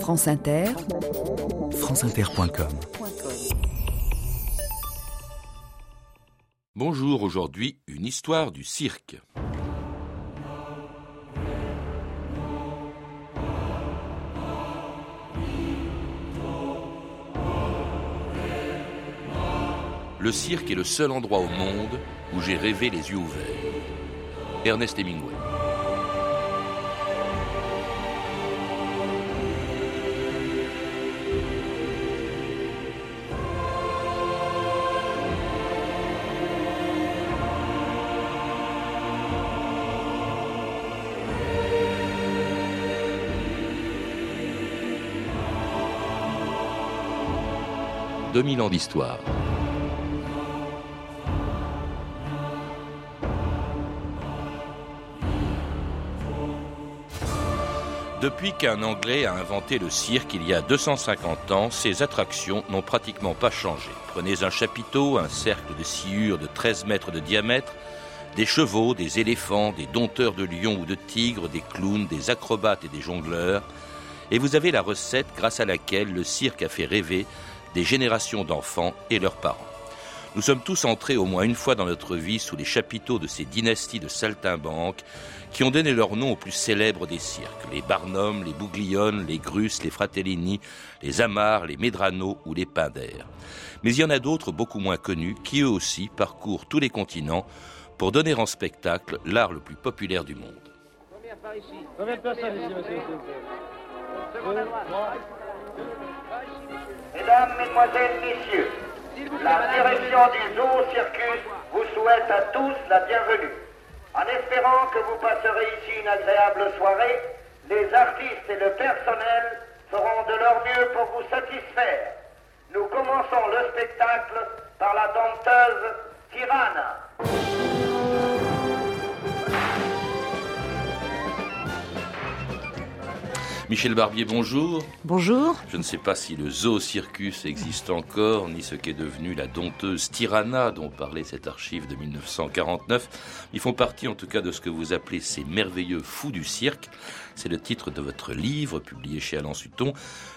France Inter, franceinter.com Bonjour, aujourd'hui une histoire du cirque. Le cirque est le seul endroit au monde où j'ai rêvé les yeux ouverts. Ernest Hemingway. « 2000 ans d'histoire. Depuis qu'un Anglais a inventé le cirque il y a 250 ans, ses attractions n'ont pratiquement pas changé. Prenez un chapiteau, un cercle de sciure de 13 mètres de diamètre, des chevaux, des éléphants, des dompteurs de lions ou de tigres, des clowns, des acrobates et des jongleurs, et vous avez la recette grâce à laquelle le cirque a fait rêver des générations d'enfants et leurs parents. Nous sommes tous entrés au moins une fois dans notre vie sous les chapiteaux de ces dynasties de saltimbanques qui ont donné leur nom aux plus célèbres des cirques, les Barnum, les Bouglione, les Grus, les Fratellini, les Amar, les Medrano ou les Pinder. Mais il y en a d'autres beaucoup moins connus qui eux aussi parcourent tous les continents pour donner en spectacle l'art le plus populaire du monde. Mesdames, Mesdemoiselles, Messieurs, la direction du Zoo Circus vous souhaite à tous la bienvenue. En espérant que vous passerez ici une agréable soirée, les artistes et le personnel feront de leur mieux pour vous satisfaire. Nous commençons le spectacle par la dompteuse Tirana. Michel Barbier, bonjour. Bonjour. Je ne sais pas si le zoo circus existe encore, ni ce qu'est devenu la dompteuse Tirana dont parlait cette archive de 1949. Ils font partie en tout cas de ce que vous appelez ces merveilleux fous du cirque. C'est le titre de votre livre publié chez Alain Sutton.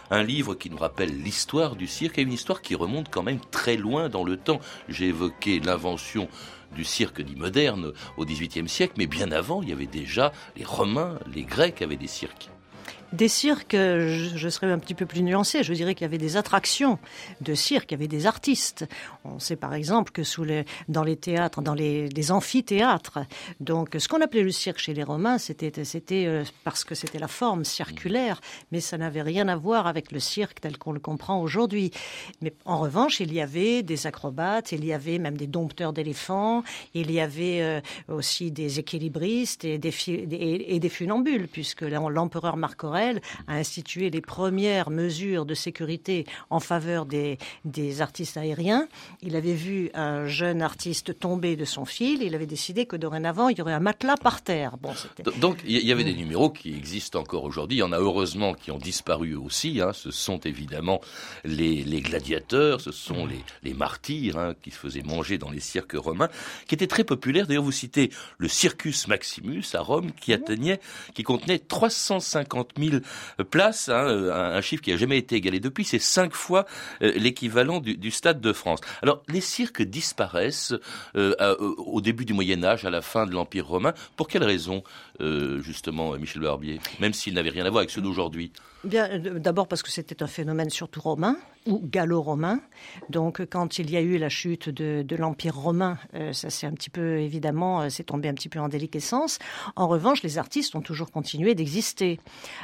Un livre qui nous rappelle l'histoire du cirque et une histoire qui remonte quand même très loin dans le temps. J'ai évoqué l'invention du cirque dit moderne au XVIIIe siècle, mais bien avant, il y avait déjà les Romains, les Grecs avaient des cirques. Des cirques, je, serais un petit peu plus nuancé. Je dirais qu'il y avait des attractions de cirque, il y avait des artistes. On sait par exemple que dans les théâtres, dans les, amphithéâtres, donc ce qu'on appelait le cirque chez les Romains, c'était euh, parce que c'était la forme circulaire, mais ça n'avait rien à voir avec le cirque tel qu'on le comprend aujourd'hui. Mais en revanche, il y avait des acrobates, il y avait même des dompteurs d'éléphants, il y avait euh, aussi des équilibristes et des, et des funambules, puisque l'empereur Marc Aurèle a institué les premières mesures de sécurité en faveur des, des, artistes aériens. Il avait vu un jeune artiste tomber de son fil. Il avait décidé que dorénavant, il y aurait un matelas par terre. Bon, Donc, il y avait des numéros qui existent encore aujourd'hui. Il y en a heureusement qui ont disparu aussi. Hein. Ce sont évidemment les, les, gladiateurs, ce sont les, les martyrs hein, qui se faisaient manger dans les cirques romains, qui étaient très populaires. D'ailleurs, vous citez le Circus Maximus à Rome, qui atteignait, qui contenait 350 000 places, hein, un chiffre qui n'a jamais été égalé depuis, c'est cinq fois l'équivalent du, Stade de France. Alors les cirques disparaissent euh, au début du Moyen Âge, à la fin de l'Empire romain. Pour quelle raison, euh, justement, Michel Barbier? Même s'ils n'avaient rien à voir avec ceux d'aujourd'hui. Bien, d'abord parce que c'était un phénomène surtout romain ou gallo-romain. Donc, quand il y a eu la chute de, l'Empire romain, euh, ça s'est un petit peu, évidemment, euh, c'est tombé un petit peu en déliquescence. En revanche, les artistes ont toujours continué d'exister.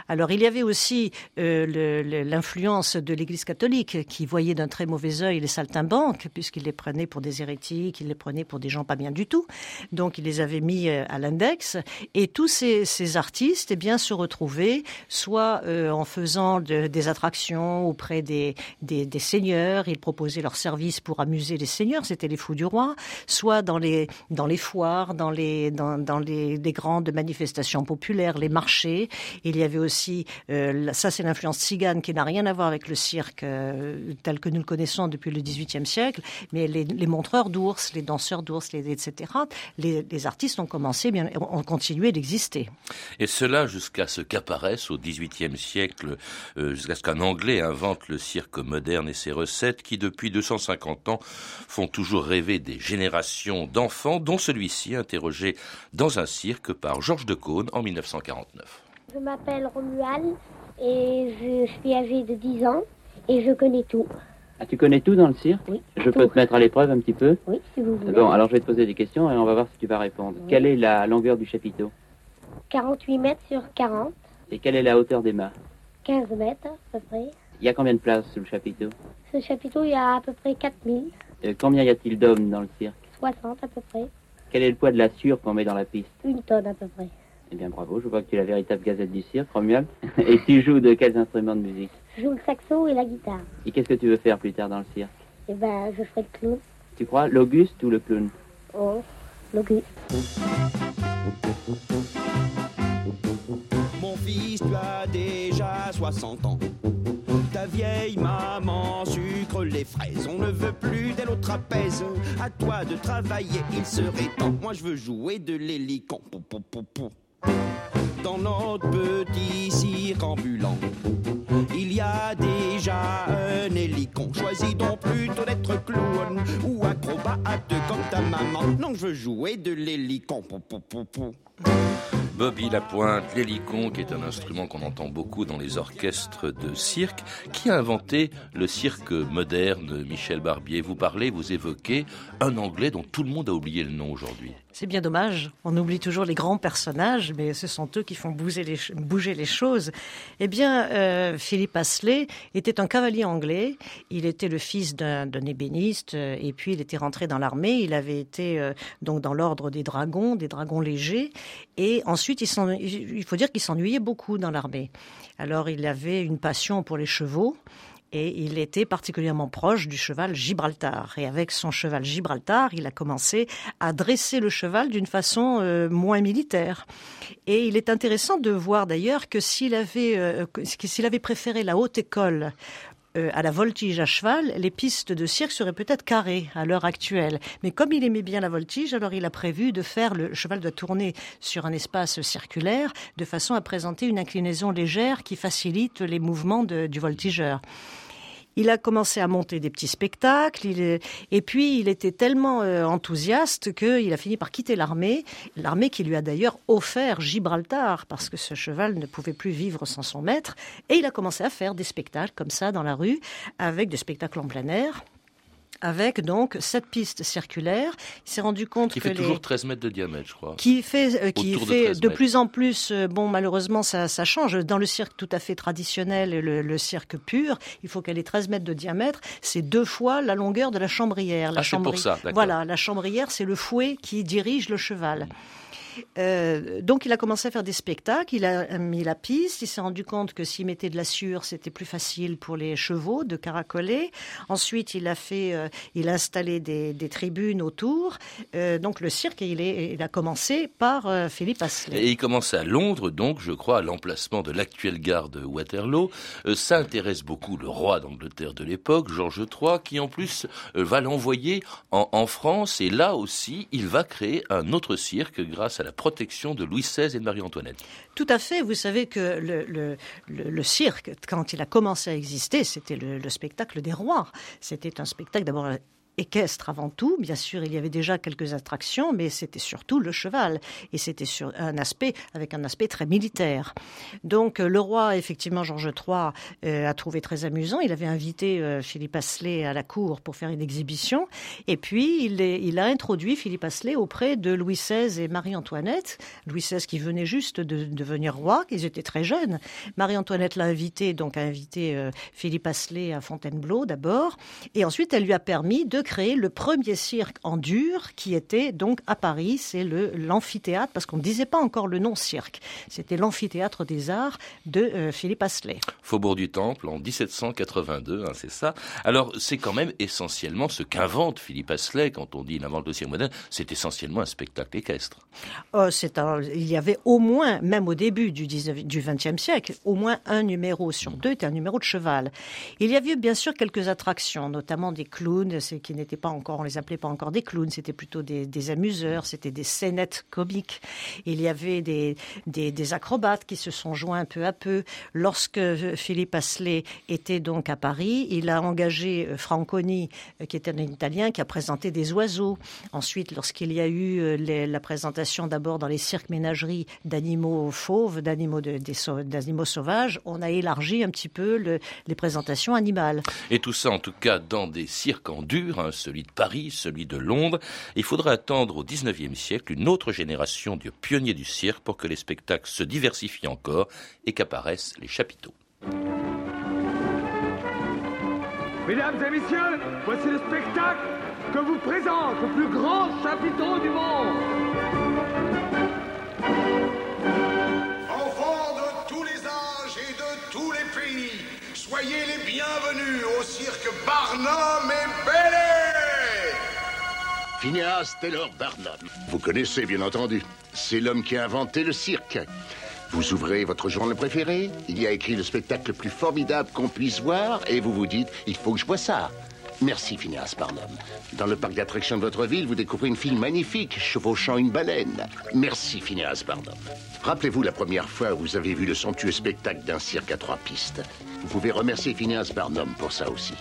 Alors, il y avait aussi euh, l'influence de l'Église catholique qui voyait d'un très mauvais œil les saltimbanques, puisqu'il les prenait pour des hérétiques, il les prenait pour des gens pas bien du tout. Donc, il les avait mis à l'index. Et tous ces, artistes, eh bien, se retrouvaient soit en faisant de, des attractions auprès des des, seigneurs, ils proposaient leurs services pour amuser les seigneurs, c'était les fous du roi, soit dans les, dans les foires, dans les, dans, dans les, les grandes manifestations populaires, les marchés. Il y avait aussi, euh, ça c'est l'influence tzigane qui n'a rien à voir avec le cirque euh, tel que nous le connaissons depuis le XVIIIe siècle, mais les, montreurs d'ours, les danseurs d'ours, etc., les, les, artistes ont commencé, bien, ont continué d'exister. Et cela jusqu'à ce qu'apparaisse au XVIIIe siècle, euh, jusqu'à ce qu'un Anglais invente le cirque moderne et ses recettes qui, depuis 250 ans, font toujours rêver des générations d'enfants, dont celui-ci interrogé dans un cirque par Georges de Caunes en 1949. Je m'appelle Romuald et je suis âgé de 10 ans et je connais tout. Ah, tu connais tout dans le cirque Oui. Je peux te mettre à l'épreuve un petit peu Oui, si vous voulez. Bon, alors je vais te poser des questions et on va voir si tu vas répondre. Oui. Quelle est la longueur du chapiteau 48 mètres sur 40, Et quelle est la hauteur des mâts? 15 mètres à peu près. Il y a combien de places sous le chapiteau Ce chapiteau, il y a à peu près 4000, Euh, Combien y a-t-il d'hommes dans le cirque 60 à peu près, Quel est le poids de la sûre qu'on met dans la piste une tonne à peu près. Eh bien bravo, je vois que tu es la véritable gazette du cirque, Romuald. et tu joues de quels instruments de musique Je joue le saxo et la guitare. Et qu'est-ce que tu veux faire plus tard dans le cirque Et ben, je ferai le clown. Tu crois l'Auguste ou le clown Oh, l'Auguste. Mon fils, tu as déjà 60 ans. Vieille maman sucre les fraises. On ne veut plus d'elle au trapèze. À toi de travailler, il serait temps. Moi, je veux jouer de l'hélicon. Dans notre petit cirque ambulant, il y a déjà un hélicon. Choisis donc plutôt d'être clown ou acrobate comme ta maman. Non, je veux jouer de l'hélicon. Bobby Lapointe, l'hélicon, qui est un instrument qu'on entend beaucoup dans les orchestres de cirque. Qui a inventé le cirque moderne, Michel Barbier Vous parlez, vous évoquez un Anglais dont tout le monde a oublié le nom aujourd'hui. C'est bien dommage. On oublie toujours les grands personnages, mais ce sont eux qui font bouger les, choses. Eh bien, euh, Philippe Astley était un cavalier anglais. Il était le fils d'un ébéniste, euh, et puis il était rentré dans l'armée. Il avait été euh, donc dans l'ordre des dragons, des dragons légers. Et ensuite, il, faut dire qu'il s'ennuyait beaucoup dans l'armée. Alors, il avait une passion pour les chevaux et il était particulièrement proche du cheval Gibraltar. Et avec son cheval Gibraltar, il a commencé à dresser le cheval d'une façon euh, moins militaire. Et il est intéressant de voir d'ailleurs que s'il avait, euh, s'il avait préféré la haute école euh, à la voltige à cheval, les pistes de cirque seraient peut-être carrées à l'heure actuelle. Mais comme il aimait bien la voltige, alors il a prévu de faire le cheval doit tourner sur un espace circulaire de façon à présenter une inclinaison légère qui facilite les mouvements de, du voltigeur. Il a commencé à monter des petits spectacles, il et puis il était tellement euh, enthousiaste qu'il a fini par quitter l'armée, l'armée qui lui a d'ailleurs offert Gibraltar, parce que ce cheval ne pouvait plus vivre sans son maître, et il a commencé à faire des spectacles comme ça dans la rue, avec des spectacles en plein air avec donc cette piste circulaire. Il s'est rendu compte qui que fait les... toujours 13 mètres de diamètre, je crois. Qui fait, euh, qui Autour fait de, de, plus en plus. Euh, bon, malheureusement, ça, ça, change. Dans le cirque tout à fait traditionnel, le, le cirque pur, il faut qu'elle ait 13 mètres de diamètre. C'est deux fois la longueur de la chambrière. La ah, chambri... pour ça. Voilà, la chambrière, c'est le fouet qui dirige le cheval. Euh, donc il a commencé à faire des spectacles, il a mis la piste, il s'est rendu compte que s'il mettait de la sûre, c'était plus facile pour les chevaux de caracoler. Ensuite, il a fait, euh, il a installé des, des tribunes autour. Euh, donc le cirque, il, est, il a commencé par euh, Philippe Astley. Et il commence à Londres, donc je crois, à l'emplacement de l'actuelle gare de Waterloo. Euh, ça intéresse beaucoup le roi d'Angleterre de l'époque, Georges III, qui en plus euh, va l'envoyer en, en France. Et là aussi, il va créer un autre cirque grâce à la protection de Louis XVI et de Marie-Antoinette. Tout à fait. Vous savez que le, le, cirque, quand il a commencé à exister, c'était le spectacle des rois. C'était un spectacle d'abord équestre avant tout. Bien sûr, il y avait déjà quelques attractions, mais c'était surtout le cheval. Et c'était sur un aspect, avec un aspect très militaire. Donc, le roi, effectivement, Georges III, euh, a trouvé très amusant. Il avait invité euh, Philippe Asselet à la cour pour faire une exhibition. Et puis, il, a introduit Philippe Asselet auprès de Louis XVI et Marie-Antoinette. Louis XVI qui venait juste de, de devenir roi, qu'ils étaient très jeunes. Marie-Antoinette l'a invité, donc a invité euh, Philippe Asselet à Fontainebleau d'abord. Et ensuite, elle lui a permis de créer le premier cirque en dur qui était donc à Paris. C'est le l'amphithéâtre parce qu'on ne disait pas encore le nom cirque. C'était l'amphithéâtre des arts de euh, Philippe Asselet. Faubourg du Temple en 1782, hein, c'est ça. Alors c'est quand même essentiellement ce qu'invente Philippe Asselet quand on dit il invente le cirque moderne. C'est essentiellement un spectacle équestre. Oh, c'est un- il y avait au moins, même au début du, 19, du 20e siècle, au moins un numéro sur deux était un numéro de cheval. Il y avait bien sûr quelques attractions, notamment des clowns, c'est qui n'étaient pas encore, on les appelait pas encore des clowns, c'était plutôt des, amuseurs, c'était des scénettes comiques. Il y avait des, acrobates qui se sont joints peu à peu. Lorsque euh, Philippe Asselet était donc à Paris, il a engagé euh, Franconi, euh, qui était un Italien, qui a présenté des oiseaux. Ensuite, lorsqu'il y a eu la présentation d'abord dans les cirques ménageries d'animaux fauves, d'animaux de- d'animaux sauvages, on a élargi un petit peu le- les présentations animales. Et tout ça, en tout cas, dans des cirques en dur, hein, celui de Paris, celui de Londres. Il faudra attendre au XIXe siècle une autre génération de pionniers du cirque pour que les spectacles se diversifient encore et qu'apparaissent les chapiteaux. Mesdames et messieurs, voici le spectacle que vous présente le plus grand chapiteau du monde. Enfants de tous les âges et de tous les pays, soyez les bienvenus au cirque Barnum et Bailey Phineas Taylor Barnum. Vous connaissez, bien entendu. C'est l'homme qui a inventé le cirque. Vous ouvrez votre journal préféré, il y a écrit le spectacle le plus formidable qu'on puisse voir, et vous vous dites, il faut que je vois ça. Merci, Phineas Barnum. Dans le parc d'attractions de votre ville, vous découvrez une fille magnifique, chevauchant une baleine. Merci, Phineas Barnum. Rappelez-vous la première fois où vous avez vu le somptueux spectacle d'un cirque à trois pistes. Vous pouvez remercier Phineas Barnum pour ça aussi.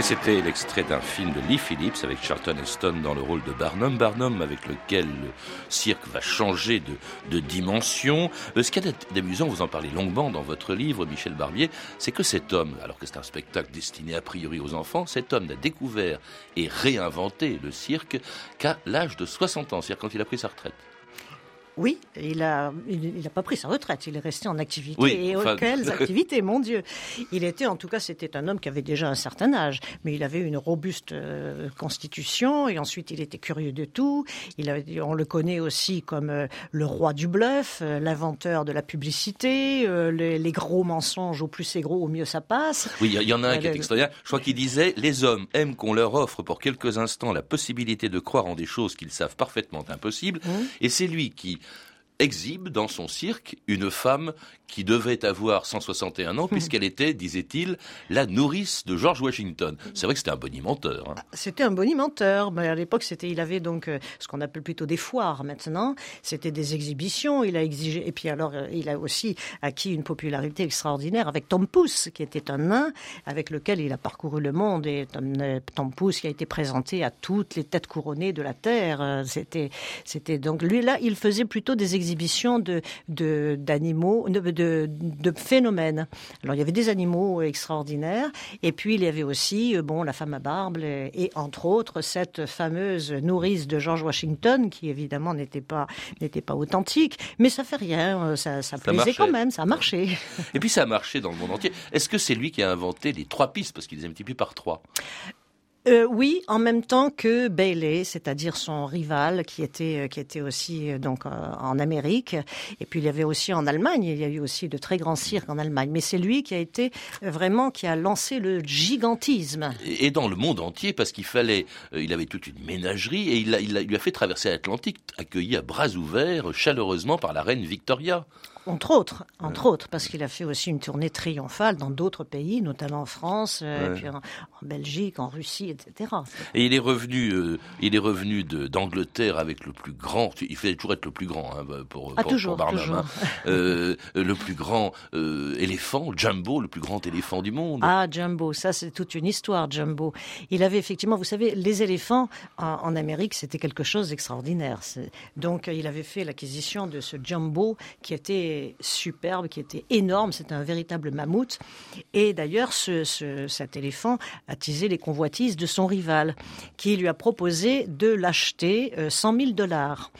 Et c'était l'extrait d'un film de Lee Phillips avec Charlton Heston dans le rôle de Barnum. Barnum avec lequel le cirque va changer de, de dimension. Euh, Ce qu'il y a d'amusant, vous en parlez longuement dans votre livre, Michel Barbier, c'est que cet homme, alors que c'est un spectacle destiné a priori aux enfants, cet homme n'a découvert et réinventé le cirque qu'à l'âge de 60 ans, c'est-à-dire quand il a pris sa retraite. Oui, il a, il n'a pas pris sa retraite, il est resté en activité. Oui, et enfin- quelles activités, mon Dieu Il était, en tout cas, c'était un homme qui avait déjà un certain âge, mais il avait une robuste euh, constitution, et ensuite il était curieux de tout. Il avait- on le connaît aussi comme euh, le roi du bluff, euh, l'inventeur de la publicité, les, les gros mensonges, au plus c'est gros, au mieux ça passe. Oui, il y en a un qui est extraordinaire. Je crois qu'il disait Les hommes aiment qu'on leur offre pour quelques instants la possibilité de croire en des choses qu'ils savent parfaitement impossibles. Et c'est lui qui exhibe dans son cirque une femme qui devait avoir 161 ans puisqu'elle était, disait-il, la nourrice de George Washington. C'est vrai que c'était un bonimenteur. hein. C'était un bonimenteur, mais à l'époque, c'était, il avait donc euh, ce qu'on appelle plutôt des foires maintenant. C'était des exhibitions. Il a exigé, et puis alors, euh, il a aussi acquis une popularité extraordinaire avec Tom Pouce, qui était un nain avec lequel il a parcouru le monde. Et Tom, euh, Tom Pouce qui a été présenté à toutes les têtes couronnées de la terre. C'était, c'était donc lui là, il faisait plutôt des exhibitions de, de d'animaux, de, de, de phénomènes. Alors il y avait des animaux extraordinaires, et puis il y avait aussi, euh, bon, la femme à barbe, et, et entre autres cette fameuse nourrice de George Washington, qui évidemment n'était pas n'était pas authentique, mais ça fait rien, euh, ça, ça, plaisait marchait. quand même, ça a marché. Et puis ça a marché dans le monde entier. Est-ce que c'est lui qui a inventé les trois pistes? Parce qu'il les a multipliées par trois Euh, oui, en même temps que Bailey, c'est-à-dire son rival, qui était euh, qui était aussi euh, donc en Amérique, et puis il y avait aussi en Allemagne. Il y a eu aussi de très grands cirques en Allemagne, mais c'est lui qui a été vraiment qui a lancé le gigantisme. et dans le monde entier parce qu'il fallait, il avait toute une ménagerie et il, a- il a- il lui a fait traverser l'Atlantique, accueilli à bras ouverts chaleureusement par la reine Victoria. Entre autres, entre autres, parce qu'il a fait aussi une tournée triomphale dans d'autres pays, notamment en France, euh, Ouais. et puis en, en Belgique, en Russie, etc. Et il est revenu, euh, il est revenu d'Angleterre avec le plus grand. Il fallait toujours être le plus grand hein, pour, Ah, pour- toujours, pour Barnum, toujours. hein. Euh, le plus grand euh, éléphant, Jumbo, le plus grand éléphant du monde. Ah, Jumbo, ça c'est toute une histoire, Jumbo. Il avait effectivement, vous savez, les éléphants en, en Amérique, c'était quelque chose d'extraordinaire. Donc, il avait fait l'acquisition de ce Jumbo qui était superbe, qui était énorme. C'était un véritable mammouth. Et d'ailleurs, ce, cet éléphant attisait les convoitises de son rival, qui lui a proposé de l'acheter 100 000 dollars.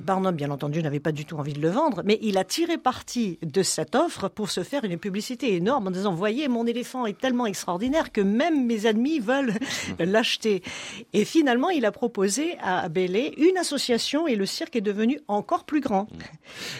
Barnum, bien entendu, n'avait pas du tout envie de le vendre, mais il a tiré parti de cette offre pour se faire une publicité énorme en disant, voyez, mon éléphant est tellement extraordinaire que même mes amis veulent l'acheter. Et finalement, il a proposé à Bellé une association et le cirque est devenu encore plus grand.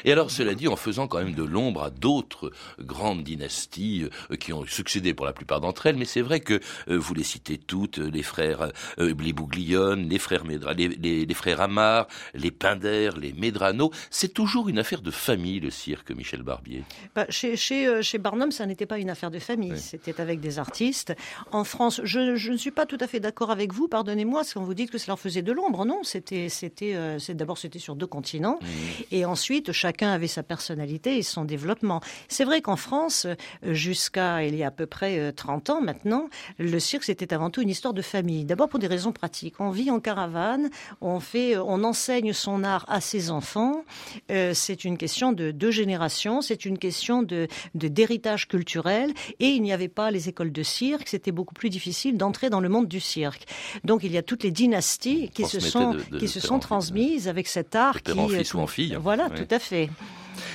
Et alors, cela dit, en faisant quand même de l'ombre à d'autres grandes dynasties euh, qui ont succédé pour la plupart d'entre elles, mais c'est vrai que euh, vous les citez toutes, les frères euh, les Bouglione, les frères Médra, les, les, frères Amar, les Pinder, les Medrano, c'est toujours une affaire de famille, le cirque, Michel Barbier. Bah, chez, chez, chez, Barnum, ça n'était pas une affaire de famille, c'était avec des artistes. En France, je, je, ne suis pas tout à fait d'accord avec vous, pardonnez-moi, quand vous dites que ça leur faisait de l'ombre. Non, c'était, c'était, euh, d'abord c'était sur deux continents, mmh. et ensuite chacun avait sa personnalité et son développement. C'est vrai qu'en France, jusqu'à il y a à peu près 30 euh, ans maintenant, le cirque c'était avant tout une histoire de famille. D'abord pour des raisons pratiques. On vit en caravane, on fait, on enseigne son art à ses enfants. Euh, c'est une question de deux générations, c'est une question de d'héritage culturel, et il n'y avait pas les écoles de cirque. C'était beaucoup plus difficile d'entrer dans le monde du cirque. Donc il y a toutes les dynasties qui se sont qui se sont transmises avec cet art qui en fils ou en fille. Voilà, tout à fait.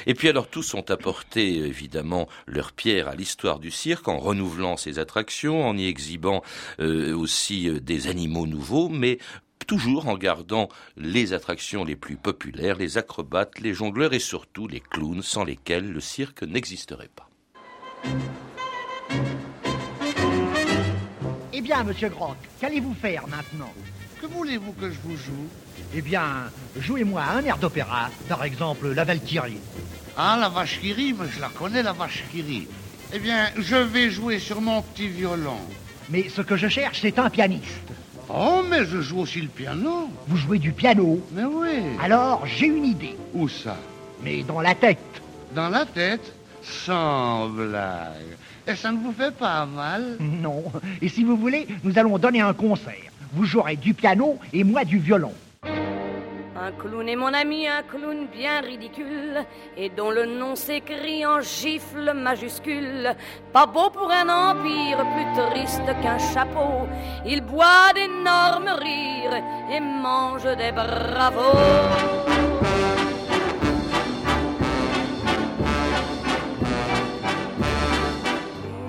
Et puis alors tous ont apporté évidemment leur pierre à l'histoire du cirque en renouvelant ses attractions, en y exhibant euh, aussi euh, des animaux nouveaux, mais toujours en gardant les attractions les plus populaires, les acrobates, les jongleurs et surtout les clowns sans lesquels le cirque n'existerait pas. Eh bien, monsieur Grock, qu'allez-vous faire maintenant? Que voulez-vous que je vous joue? Eh bien, jouez-moi un air d'opéra, par exemple la Valkyrie. Ah, la vache qui rit, mais je la connais, la vache qui rit. Eh bien, je vais jouer sur mon petit violon. Mais ce que je cherche, c'est un pianiste. Oh, mais je joue aussi le piano. Vous jouez du piano Mais oui. Alors, j'ai une idée. Où ça? Mais dans la tête. Dans la tête? Sans blague. Et ça ne vous fait pas mal? Non. Et si vous voulez, nous allons donner un concert. Vous jouerez du piano et moi du violon. Un clown est mon ami, un clown bien ridicule, et dont le nom s'écrit en gifle majuscule. Pas beau pour un empire, plus triste qu'un chapeau. Il boit d'énormes rires et mange des bravos.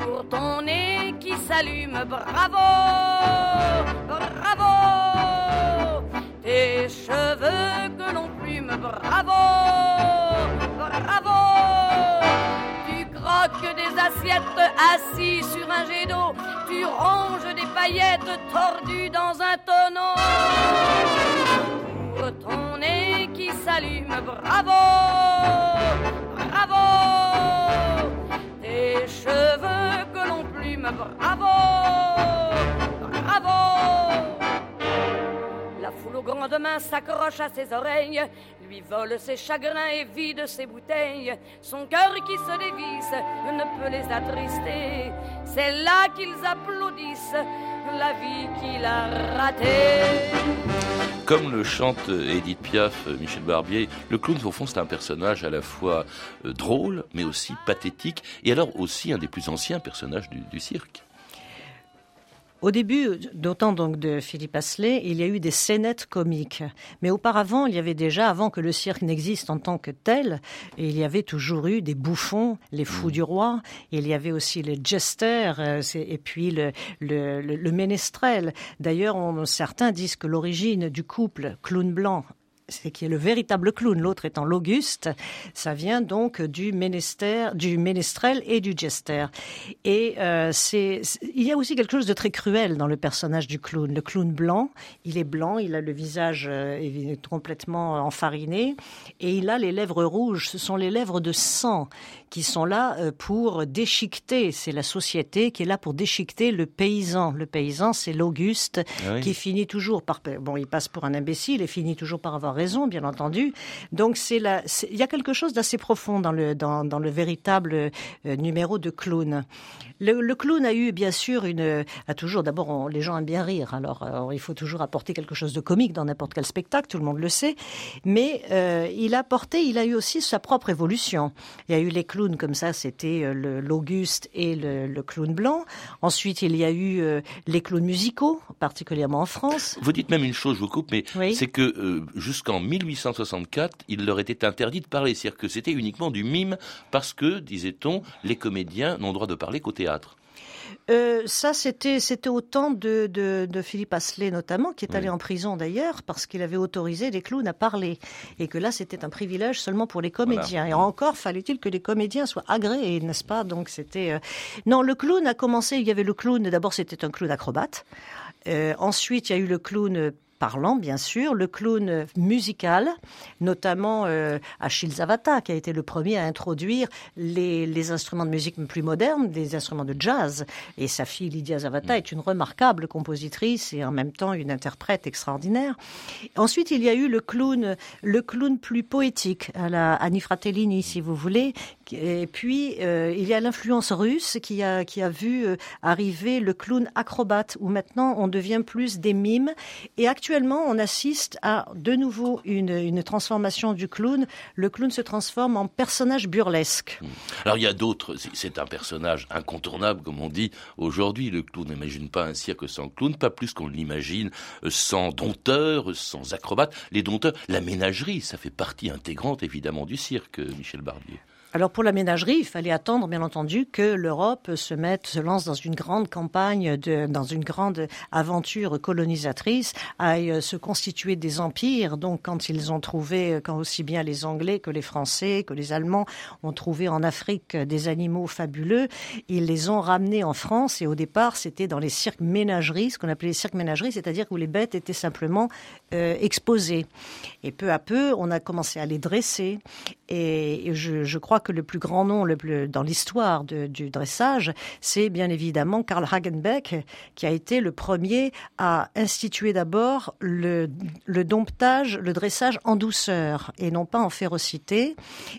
Pour ton nez qui s'allume, bravo. Cheveux que l'on plume, bravo, bravo. Tu croques des assiettes assis sur un jet d'eau, tu ronges des paillettes tordues dans un tonneau. Ton nez qui s'allume, bravo, bravo. Tes cheveux que l'on plume, bravo, bravo. Aux grandes mains s'accroche à ses oreilles, lui vole ses chagrins et vide ses bouteilles. Son cœur qui se dévisse ne peut les attrister. C'est là qu'ils applaudissent la vie qu'il a ratée. Comme le chante Edith Piaf, Michel Barbier, le clown, au fond, c'est un personnage à la fois euh, drôle, mais aussi pathétique, et alors aussi un des plus anciens personnages du cirque. Au début, d'autant donc de Philippe Asselet, il y a eu des scénettes comiques. Mais auparavant, il y avait déjà, avant que le cirque n'existe en tant que tel, il y avait toujours eu des bouffons, les fous mmh. du roi, il y avait aussi les jesters, euh, et puis le, le, le, ménestrel. D'ailleurs, certains disent que l'origine du couple clown blanc c'est qui est le véritable clown, l'autre étant l'Auguste. Ça vient donc du ménestrel, du ménestrel et du jester. Et euh, c'est, il y a aussi quelque chose de très cruel dans le personnage du clown. Le clown blanc, il est blanc, il a le visage euh, complètement enfariné et il a les lèvres rouges. Ce sont les lèvres de sang qui sont là euh, pour déchiqueter. C'est la société qui est là pour déchiqueter le paysan. Le paysan, c'est l'Auguste ah qui finit toujours par, bon, il passe pour un imbécile et finit toujours par avoir raison, bien entendu. Donc c'est la, il y a quelque chose d'assez profond dans le dans, dans le véritable euh, numéro de clown. Le, le, clown a eu bien sûr une, a toujours d'abord les gens aiment bien rire, alors, euh, il faut toujours apporter quelque chose de comique dans n'importe quel spectacle, tout le monde le sait, mais euh, il a apporté, il a eu aussi sa propre évolution. Il y a eu les clowns comme ça, c'était l'Auguste et le, le, clown blanc. Ensuite, il y a eu euh, les clowns musicaux, particulièrement en France. Vous dites même une chose, je vous coupe, mais oui. c'est que euh, jusqu'en 1864, il leur était interdit de parler, c'est-à-dire que c'était uniquement du mime parce que, disait-on, les comédiens n'ont droit de parler qu'au théâtre. Euh, ça, c'était c'était au temps de, de, de, Philippe Asselet notamment, qui est oui. allé en prison d'ailleurs parce qu'il avait autorisé les clowns à parler et que là, c'était un privilège seulement pour les comédiens. Voilà. Et encore, fallait-il que les comédiens soient agréés, n'est-ce pas? Donc c'était euh... non, le clown a commencé. Il y avait le clown. D'abord, c'était un clown acrobate. Euh, ensuite, il y a eu le clown parlant, bien sûr, le clown musical, notamment euh, Achille Zavata, qui a été le premier à introduire les, instruments de musique plus modernes, des instruments de jazz. Et sa fille Lydia Zavata est une remarquable compositrice et en même temps une interprète extraordinaire. Ensuite, il y a eu le clown, le clown plus poétique, à Annie Fratellini, si vous voulez. Et puis, euh, il y a l'influence russe qui a, qui a vu euh, arriver le clown acrobate, où maintenant on devient plus des mimes. Et actuellement, actuellement, on assiste à de nouveau une, transformation du clown. Le clown se transforme en personnage burlesque. Alors il y a d'autres. C'est un personnage incontournable, comme on dit aujourd'hui. Le clown n'imagine pas un cirque sans clown, pas plus qu'on l'imagine euh, sans dompteur, sans acrobate. Les dompteurs, la ménagerie, ça fait partie intégrante évidemment du cirque, Michel Barbier. Alors pour la ménagerie, il fallait attendre, bien entendu, que l'Europe se mette, se lance dans une grande campagne, de, dans une grande aventure colonisatrice, aille se constituer des empires. Donc quand ils ont trouvé, quand aussi bien les Anglais que les Français, que les Allemands ont trouvé en Afrique des animaux fabuleux, ils les ont ramenés en France. Et au départ, c'était dans les cirques ménageries, ce qu'on appelait les cirques ménageries, c'est-à-dire où les bêtes étaient simplement euh, exposées. Et peu à peu, on a commencé à les dresser. Et je, je crois que le plus grand nom dans l'histoire du dressage, c'est bien évidemment Karl Hagenbeck, qui a été le premier à instituer d'abord le, domptage, le dressage en douceur et non pas en férocité,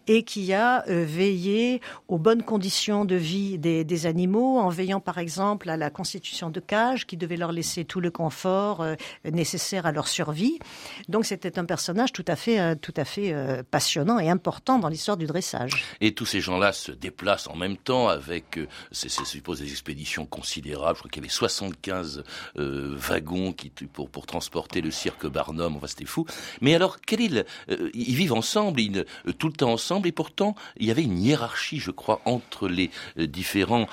et qui a euh, veillé aux bonnes conditions de vie des, animaux, en veillant par exemple à la constitution de cages qui devait leur laisser tout le confort euh, nécessaire à leur survie. Donc c'était un personnage tout à fait, tout à fait euh, passionnant et important dans l'histoire du dressage. Et tous ces gens-là se déplacent en même temps avec, euh, c'est suppose des expéditions considérables. Je crois qu'il y avait 75 euh, wagons qui, pour, pour transporter le cirque Barnum. Enfin, c'était fou. Mais alors, quel est le, euh, ils vivent ensemble, ils, euh, tout le temps ensemble, et pourtant, il y avait une hiérarchie, je crois, entre les euh, différents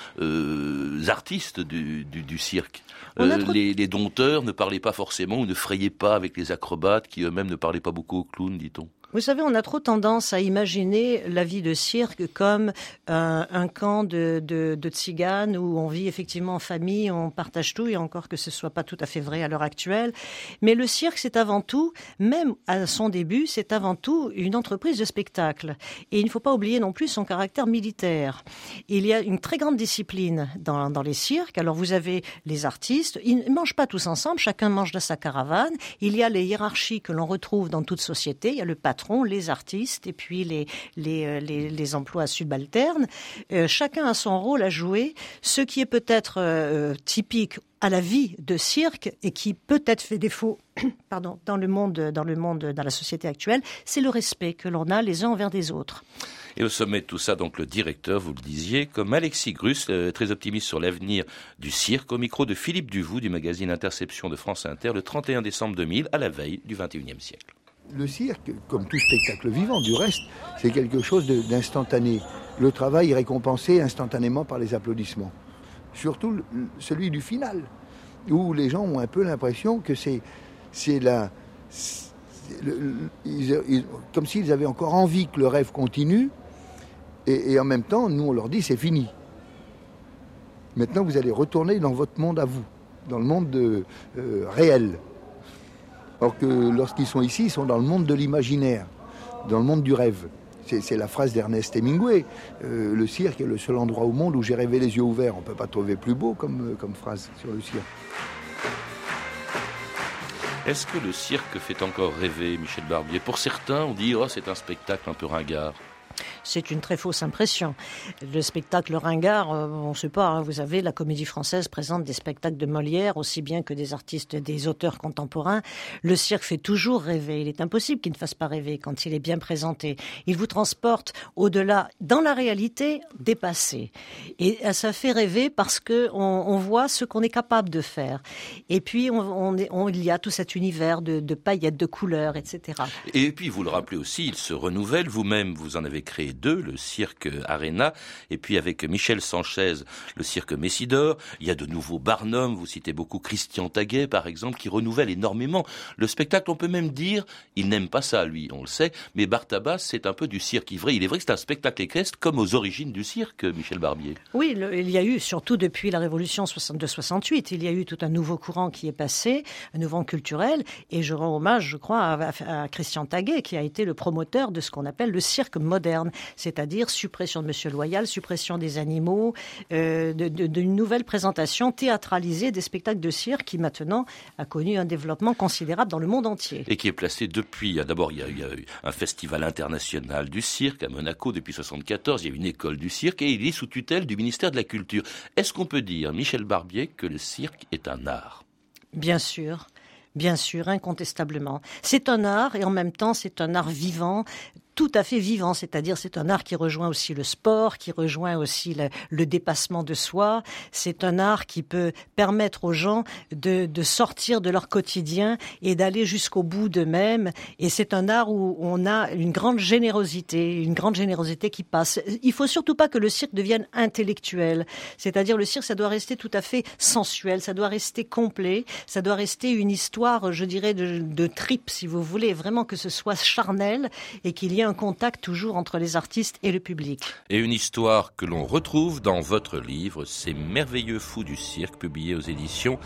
artistes du, du, du cirque. Trop... Les, les dompteurs ne parlaient pas forcément ou ne frayaient pas avec les acrobates qui eux-mêmes ne parlaient pas beaucoup aux clowns, dit-on. Vous savez, on a trop tendance à imaginer la vie de cirque comme un, un camp de, de, tziganes où on vit effectivement en famille, on partage tout, et encore que ce soit pas tout à fait vrai à l'heure actuelle. Mais le cirque, c'est avant tout, même à son début, c'est avant tout une entreprise de spectacle. Et il ne faut pas oublier non plus son caractère militaire. Il y a une très grande discipline dans, dans les cirques. Alors vous avez les artistes, ils ne mangent pas tous ensemble, chacun mange dans sa caravane. Il y a les hiérarchies que l'on retrouve dans toute société. Il y a le patron les artistes et puis les, les, les, les emplois subalternes. Euh, chacun a son rôle à jouer, ce qui est peut-être euh, typique à la vie de cirque et qui peut-être fait défaut pardon, dans le monde, dans le monde, dans la société actuelle, c'est le respect que l'on a les uns envers des autres. Et au sommet de tout ça, donc le directeur, vous le disiez, comme Alexis Grus, euh, très optimiste sur l'avenir du cirque, au micro de Philippe Duvou du magazine Interception de France Inter, le 31 décembre 2000, à la veille du 21e siècle le cirque, comme tout spectacle vivant, du reste, c'est quelque chose d'instantané. Le travail est récompensé instantanément par les applaudissements. Surtout celui du final, où les gens ont un peu l'impression que c'est la. Comme s'ils avaient encore envie que le rêve continue, et, en même temps, nous, on leur dit c'est fini. Maintenant, vous allez retourner dans votre monde à vous, dans le monde de, euh, réel. Or que lorsqu'ils sont ici, ils sont dans le monde de l'imaginaire, dans le monde du rêve. C'est la phrase d'Ernest Hemingway. Euh, le cirque est le seul endroit au monde où j'ai rêvé les yeux ouverts. On ne peut pas trouver plus beau comme, comme phrase sur le cirque. Est-ce que le cirque fait encore rêver, Michel Barbier? Pour certains, on dit oh, c'est un spectacle un peu ringard. C'est une très fausse impression. Le spectacle ringard, euh, on ne sait pas, hein, vous avez la comédie française présente des spectacles de Molière aussi bien que des artistes, des auteurs contemporains. Le cirque fait toujours rêver. Il est impossible qu'il ne fasse pas rêver quand il est bien présenté. Il vous transporte au-delà, dans la réalité, dépassée. Et euh, ça fait rêver parce que on, voit ce qu'on est capable de faire. Et puis, il y a tout cet univers de, de paillettes, de couleurs, etc. Et puis, vous le rappelez aussi, il se renouvelle. Vous-même, vous en avez créé deux, le cirque Arena, et puis avec Michel Sanchez, le cirque Messidor. Il y a de nouveaux Barnum, vous citez beaucoup Christian Taguet, par exemple, qui renouvelle énormément le spectacle. On peut même dire, il n'aime pas ça, lui, on le sait, mais Bartabas, c'est un peu du cirque vrai. Il est vrai que c'est un spectacle équestre comme aux origines du cirque, Michel Barbier. Oui, il y a eu, surtout depuis la Révolution 62-68, il y a eu tout un nouveau courant qui est passé, un nouveau culturel, et je rends hommage, je crois, à, à Christian Taguet, qui a été le promoteur de ce qu'on appelle le cirque moderne c'est-à-dire suppression de Monsieur Loyal, suppression des animaux, euh, d'une nouvelle présentation théâtralisée des spectacles de cirque qui maintenant a connu un développement considérable dans le monde entier. Et qui est placé depuis, d'abord il y, a, eu un festival international du cirque à Monaco depuis 1974, il y a une école du cirque et il est sous tutelle du ministère de la Culture. Est-ce qu'on peut dire, Michel Barbier, que le cirque est un art? Bien sûr. Bien sûr, incontestablement. C'est un art et en même temps c'est un art vivant, tout à fait vivant, c'est-à-dire c'est un art qui rejoint aussi le sport, qui rejoint aussi le, dépassement de soi. C'est un art qui peut permettre aux gens de, sortir de leur quotidien et d'aller jusqu'au bout d'eux-mêmes. Et c'est un art où on a une grande générosité, une grande générosité qui passe. Il faut surtout pas que le cirque devienne intellectuel. C'est-à-dire le cirque, ça doit rester tout à fait sensuel, ça doit rester complet, ça doit rester une histoire, je dirais, de, de si vous voulez, vraiment que ce soit charnel et qu'il y ait un contact toujours entre les artistes et le public. Et une histoire que l'on retrouve dans votre livre, Ces merveilleux fous du cirque, publié aux éditions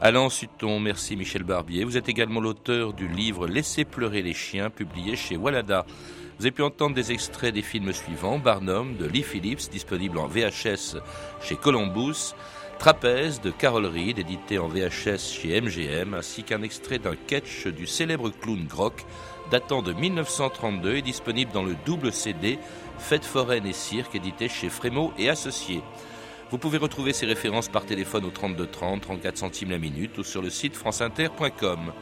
Alain Sutton, merci Michel Barbier. Vous êtes également l'auteur du livre Laissez pleurer les chiens, publié chez Walada. Vous avez pu entendre des extraits des films suivants Barnum de Lee Phillips, disponible en VHS chez Columbus, Trapèze de Carol Reed, édité en VHS chez MGM, ainsi qu'un extrait d'un catch du célèbre clown Grock, datant de 1932 et disponible dans le double CD Fête foraine et cirque édité chez Frémo et Associés. Vous pouvez retrouver ces références par téléphone au 32 30, 34 centimes la minute ou sur le site franceinter.com.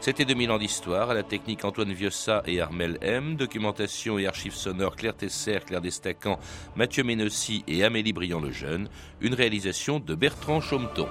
C'était 2000 ans d'histoire, à la technique Antoine Viossa et Armel M, documentation et archives sonores Claire Tesser, Claire Destacan, Mathieu Ménossi et Amélie Briand le Jeune, une réalisation de Bertrand Chaumeton.